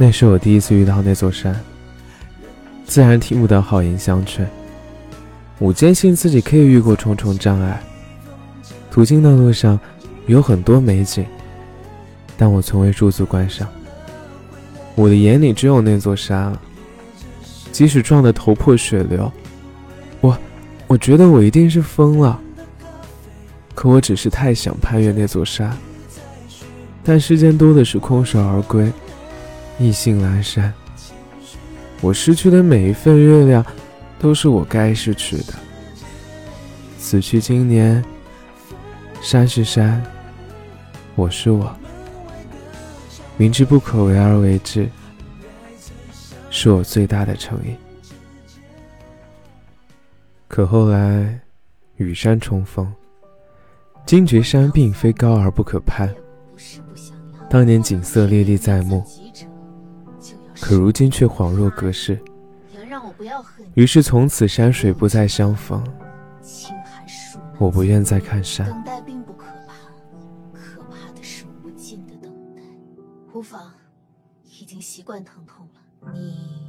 那是我第一次遇到那座山，自然听不得好言相劝。我坚信自己可以越过重重障碍，途经的路上有很多美景，但我从未驻足观赏。我的眼里只有那座山了，即使撞得头破血流，我，我觉得我一定是疯了。可我只是太想攀越那座山，但世间多的是空手而归，意兴阑珊。我失去的每一份月亮，都是我该失去的。此去经年，山是山，我是我。明知不可为而为之，是我最大的诚意。可后来，与山重逢。惊觉山并非高而不可攀，当年景色历历在目，可如今却恍若隔世。于是从此山水不再相逢，我不愿再看山。等待并不可怕，可怕的是无尽的等待。无妨，已经习惯疼痛了。你。